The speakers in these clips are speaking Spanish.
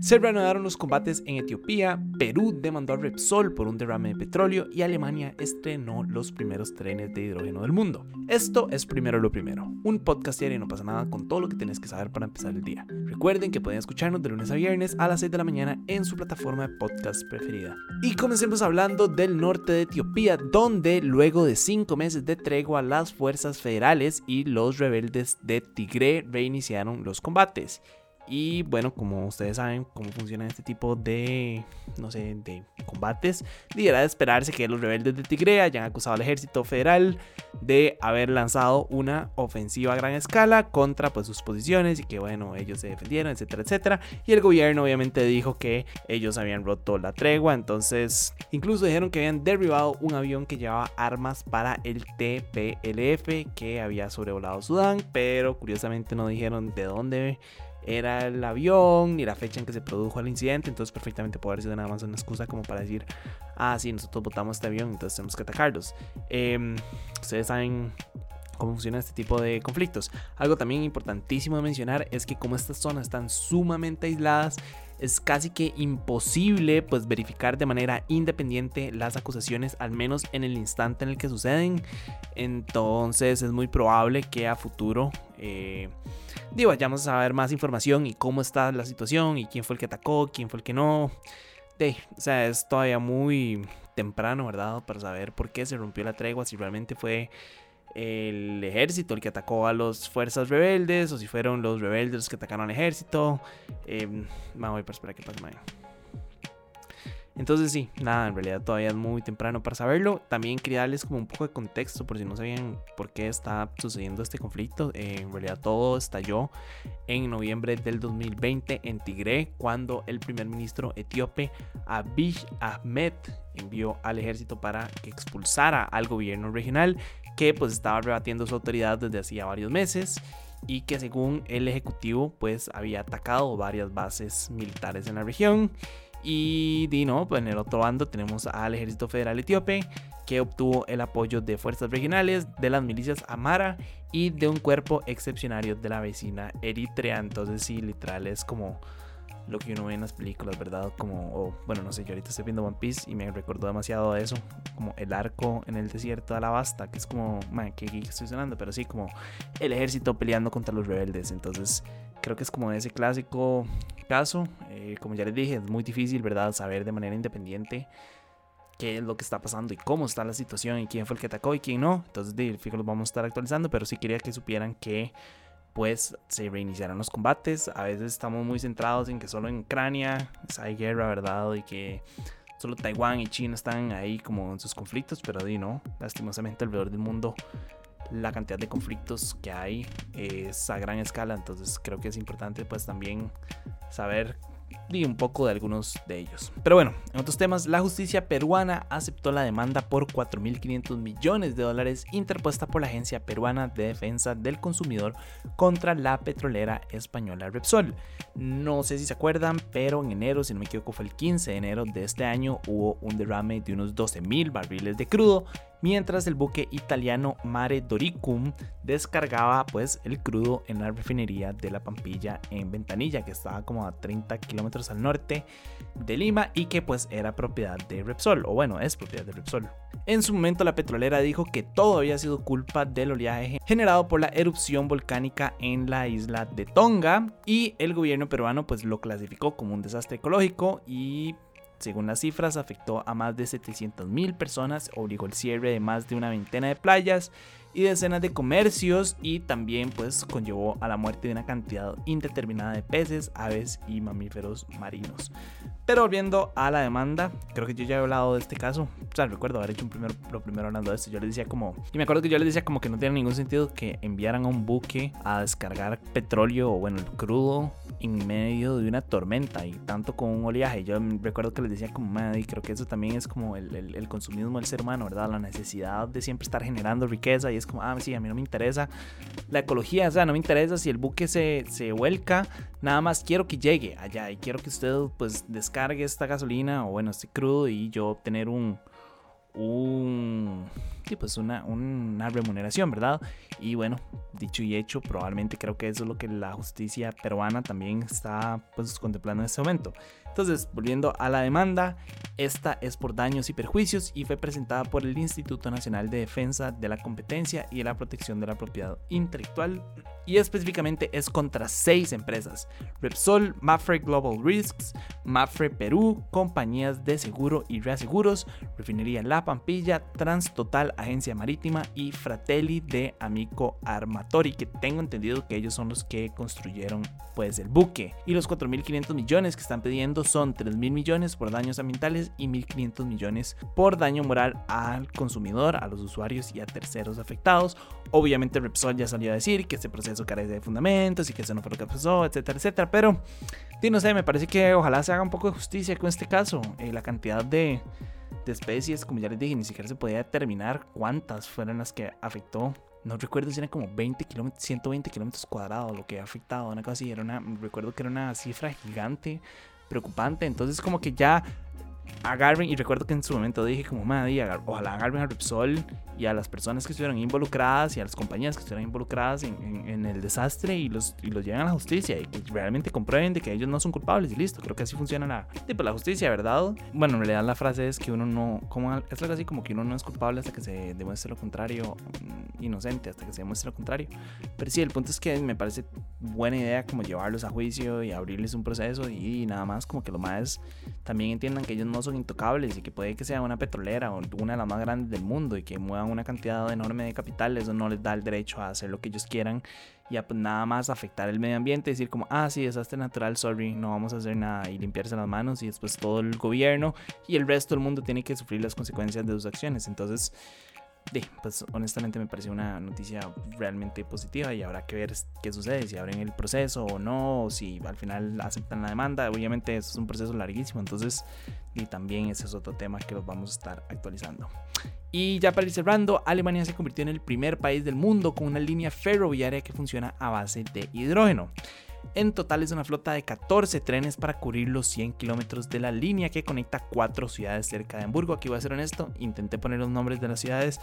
Se reanudaron los combates en Etiopía, Perú demandó a Repsol por un derrame de petróleo y Alemania estrenó los primeros trenes de hidrógeno del mundo. Esto es primero lo primero, un podcast diario y no pasa nada con todo lo que tienes que saber para empezar el día. Recuerden que pueden escucharnos de lunes a viernes a las 6 de la mañana en su plataforma de podcast preferida. Y comencemos hablando del norte de Etiopía, donde luego de cinco meses de tregua las fuerzas federales y los rebeldes de Tigre reiniciaron los combates. Y bueno, como ustedes saben cómo funciona este tipo de, no sé, de combates, debería de esperarse que los rebeldes de Tigre hayan acusado al ejército federal de haber lanzado una ofensiva a gran escala contra pues, sus posiciones y que bueno, ellos se defendieron, etcétera, etcétera. Y el gobierno obviamente dijo que ellos habían roto la tregua, entonces incluso dijeron que habían derribado un avión que llevaba armas para el TPLF que había sobrevolado Sudán, pero curiosamente no dijeron de dónde era el avión ni la fecha en que se produjo el incidente, entonces perfectamente puede haber sido nada más una excusa como para decir, ah, sí, nosotros botamos este avión, entonces tenemos que atacarlos. Em, ustedes saben cómo funciona este tipo de conflictos. Algo también importantísimo de mencionar es que como estas zonas están sumamente aisladas, es casi que imposible pues verificar de manera independiente las acusaciones al menos en el instante en el que suceden entonces es muy probable que a futuro eh, digo, vayamos a saber más información y cómo está la situación y quién fue el que atacó, quién fue el que no. De, o sea, es todavía muy temprano, ¿verdad? Para saber por qué se rompió la tregua, si realmente fue el ejército el que atacó a las fuerzas rebeldes o si fueron los rebeldes los que atacaron al ejército. Eh, voy a esperar que pase. Entonces sí, nada, en realidad todavía es muy temprano para saberlo. También quería darles como un poco de contexto por si no sabían por qué está sucediendo este conflicto. Eh, en realidad todo estalló en noviembre del 2020 en Tigre cuando el primer ministro etíope Abiy Ahmed envió al ejército para que expulsara al gobierno regional que pues estaba rebatiendo su autoridad desde hacía varios meses y que según el ejecutivo pues había atacado varias bases militares en la región y pues en el otro bando tenemos al Ejército Federal Etíope, que obtuvo el apoyo de fuerzas regionales, de las milicias Amara y de un cuerpo excepcionario de la vecina Eritrea. Entonces, sí, literal es como lo que uno ve en las películas, ¿verdad? Como, bueno, no sé, yo ahorita estoy viendo One Piece y me recordó demasiado a eso, como el arco en el desierto de Alabasta, que es como, man, que estoy sonando, pero sí, como el ejército peleando contra los rebeldes. Entonces, creo que es como ese clásico caso. Eh, como ya les dije, es muy difícil, ¿verdad? Saber de manera independiente qué es lo que está pasando y cómo está la situación y quién fue el que atacó y quién no. Entonces, fijo, los vamos a estar actualizando, pero sí quería que supieran que pues se reiniciaron los combates. A veces estamos muy centrados en que solo en Ucrania hay guerra, ¿verdad? Y que solo Taiwán y China están ahí como en sus conflictos, pero di no, lastimosamente alrededor del mundo la cantidad de conflictos que hay es a gran escala, entonces creo que es importante pues también saber y un poco de algunos de ellos. Pero bueno, en otros temas, la justicia peruana aceptó la demanda por 4.500 millones de dólares interpuesta por la Agencia Peruana de Defensa del Consumidor contra la petrolera española Repsol. No sé si se acuerdan, pero en enero, si no me equivoco, fue el 15 de enero de este año, hubo un derrame de unos 12.000 barriles de crudo mientras el buque italiano Mare Doricum descargaba pues el crudo en la refinería de la Pampilla en Ventanilla que estaba como a 30 kilómetros al norte de Lima y que pues era propiedad de Repsol o bueno es propiedad de Repsol. En su momento la petrolera dijo que todo había sido culpa del oleaje generado por la erupción volcánica en la isla de Tonga y el gobierno peruano pues lo clasificó como un desastre ecológico y según las cifras, afectó a más de 700.000 personas, obligó el cierre de más de una veintena de playas y decenas de comercios y también pues conllevó a la muerte de una cantidad indeterminada de peces, aves y mamíferos marinos. Pero volviendo a la demanda, creo que yo ya he hablado de este caso. O sea, recuerdo haber hecho un primero, lo primero hablando de esto. Yo les decía como. Y me acuerdo que yo les decía como que no tiene ningún sentido que enviaran a un buque a descargar petróleo o, bueno, el crudo en medio de una tormenta y tanto con un oleaje. Yo recuerdo que les decía como, y creo que eso también es como el, el, el, consumismo del ser humano, ¿verdad? La necesidad de siempre estar generando riqueza y es como, ah, sí, a mí no me interesa la ecología, o sea, no me interesa si el buque se, se vuelca, nada más quiero que llegue allá y quiero que usted pues descargue esta gasolina o bueno, este crudo y yo obtener un, un pues una, una remuneración, ¿verdad? Y bueno, dicho y hecho, probablemente creo que eso es lo que la justicia peruana también está pues contemplando en este momento. Entonces, volviendo a la demanda, esta es por daños y perjuicios y fue presentada por el Instituto Nacional de Defensa de la Competencia y de la Protección de la Propiedad Intelectual y específicamente es contra seis empresas: Repsol, Mafre Global Risks, Mafre Perú, compañías de seguro y reaseguros, Refinería La Pampilla, Transtotal Agencia Marítima y Fratelli de Amico Armatori, que tengo entendido que ellos son los que construyeron pues el buque. Y los 4.500 millones que están pidiendo son 3.000 millones por daños ambientales y 1.500 millones por daño moral al consumidor, a los usuarios y a terceros afectados. Obviamente Repsol ya salió a decir que este proceso carece de fundamentos y que eso no fue lo que pasó, etcétera, etcétera. Pero, no sé, me parece que ojalá se haga un poco de justicia con este caso. Eh, la cantidad de, de especies, como ya les dije, ni siquiera se podía determinar cuántas fueron las que afectó. No recuerdo si eran como 20 kilómetros, 120 kilómetros cuadrados lo que ha afectado, una cosa así, era una, recuerdo que era una cifra gigante, preocupante, entonces como que ya agarren, y recuerdo que en su momento dije como, madre, ojalá agarren a Repsol y a las personas que estuvieron involucradas y a las compañías que estuvieron involucradas en, el desastre y los, y los lleven a la justicia y que realmente comprueben de que ellos no son culpables y listo. Creo que así funciona la, tipo, la justicia, ¿verdad? Bueno, en realidad la frase es que uno no, como, es algo así como que uno no es culpable hasta que se demuestre lo contrario, mm, inocente hasta que se demuestre lo contrario. Pero sí, el punto es que me parece buena idea como llevarlos a juicio y abrirles un proceso y, nada más como que lo más también entiendan que ellos no son intocables y que puede que sea una petrolera o una de las más grandes del mundo y que muevan una cantidad enorme de capital, eso no les da el derecho a hacer lo que ellos quieran y a pues, nada más afectar el medio ambiente, decir como, ah, sí, desastre natural, sorry, no vamos a hacer nada y limpiarse las manos y después todo el gobierno y el resto del mundo tiene que sufrir las consecuencias de sus acciones. Entonces, pues honestamente me pareció una noticia realmente positiva y habrá que ver qué sucede, si abren el proceso o no, o si al final aceptan la demanda. Obviamente es un proceso larguísimo, entonces y también ese es otro tema que los vamos a estar actualizando. Y ya para ir cerrando, Alemania se convirtió en el primer país del mundo con una línea ferroviaria que funciona a base de hidrógeno. En total es una flota de 14 trenes para cubrir los 100 kilómetros de la línea que conecta cuatro ciudades cerca de Hamburgo. Aquí voy a ser honesto, intenté poner los nombres de las ciudades,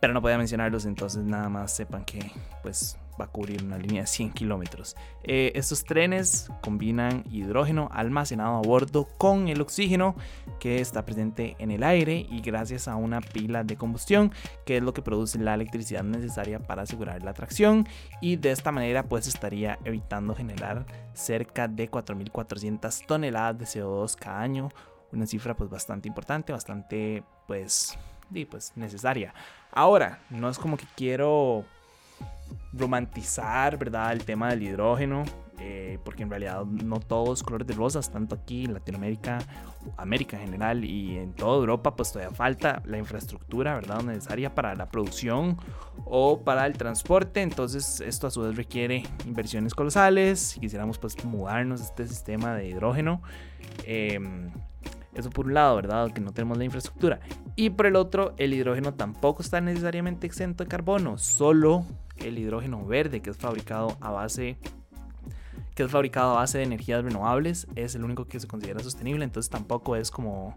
pero no podía mencionarlos, entonces nada más sepan que pues va a cubrir una línea de 100 kilómetros. Eh, estos trenes combinan hidrógeno almacenado a bordo con el oxígeno que está presente en el aire y gracias a una pila de combustión que es lo que produce la electricidad necesaria para asegurar la tracción y de esta manera pues estaría evitando generar cerca de 4.400 toneladas de CO2 cada año, una cifra pues bastante importante, bastante pues, pues necesaria. Ahora, no es como que quiero romantizar, ¿verdad? El tema del hidrógeno, eh, porque en realidad no todos colores de rosas, tanto aquí en Latinoamérica, América en general y en toda Europa, pues todavía falta la infraestructura, ¿verdad? Necesaria para la producción o para el transporte. Entonces esto a su vez requiere inversiones colosales. Si quisiéramos pues mudarnos a este sistema de hidrógeno. Em, eso por un lado, ¿verdad? Que no tenemos la infraestructura. Y por el otro, el hidrógeno tampoco está necesariamente exento de carbono, solo el hidrógeno verde que es fabricado a base que es fabricado a base de energías renovables es el único que se considera sostenible, entonces tampoco es como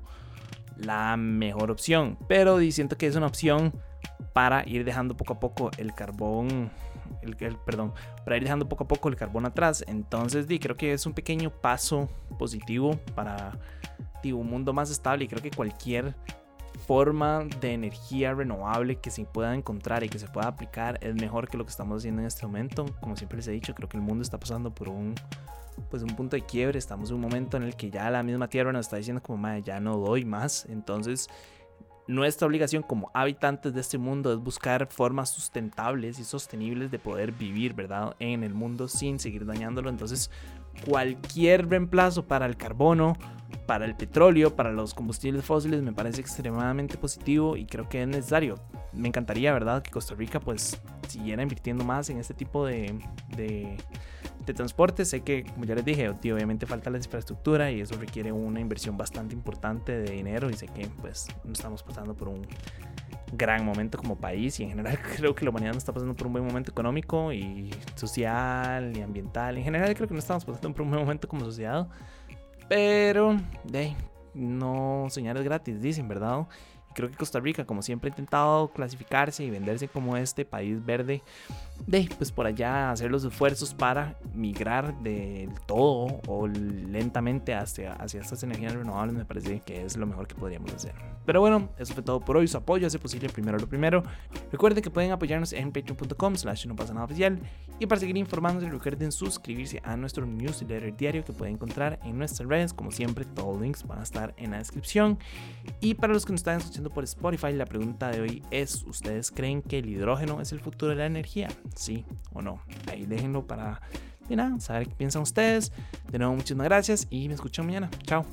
la mejor opción, pero siento que es una opción para ir dejando poco a poco el carbón el, perdón, para ir dejando poco a poco el carbón atrás. Entonces, di, creo que es un pequeño paso positivo para un mundo más estable y creo que cualquier forma de energía renovable que se pueda encontrar y que se pueda aplicar es mejor que lo que estamos haciendo en este momento. Como siempre les he dicho, creo que el mundo está pasando por un pues un punto de quiebre, estamos en un momento en el que ya la misma tierra nos está diciendo como madre, ya no doy más, entonces nuestra obligación como habitantes de este mundo es buscar formas sustentables y sostenibles de poder vivir, ¿verdad? En el mundo sin seguir dañándolo. Entonces, cualquier reemplazo para el carbono, para el petróleo, para los combustibles fósiles me parece extremadamente positivo y creo que es necesario. Me encantaría, ¿verdad?, que Costa Rica pues siguiera invirtiendo más en este tipo de, de, transporte. Sé que, como ya les dije, obviamente falta la infraestructura y eso requiere una inversión bastante importante de dinero y sé que pues estamos pasando por un gran momento como país y en general creo que la humanidad no está pasando por un buen momento económico y social y ambiental. En general creo que no estamos pasando por un buen momento como sociedad. Pero, de no soñar es gratis, dicen, ¿verdad? Creo que Costa Rica, como siempre, ha intentado clasificarse y venderse como este país verde, de pues por allá hacer los esfuerzos para migrar del todo o lentamente hacia, hacia estas energías renovables, me parece que es lo mejor que podríamos hacer. Pero bueno, eso fue todo por hoy. Su apoyo hace posible primero lo primero. Recuerden que pueden apoyarnos en patreon.com slash no pasa nada oficial. Y para seguir informándose, recuerden suscribirse a nuestro newsletter diario que pueden encontrar en nuestras redes. Como siempre, todos los links van a estar en la descripción. Y para los que nos están escuchando por Spotify, la pregunta de hoy es, ¿ustedes creen que el hidrógeno es el futuro de la energía? ¿Sí o no? Ahí déjenlo para saber qué piensan ustedes. De nuevo, muchísimas gracias y me escuchan mañana. Chao.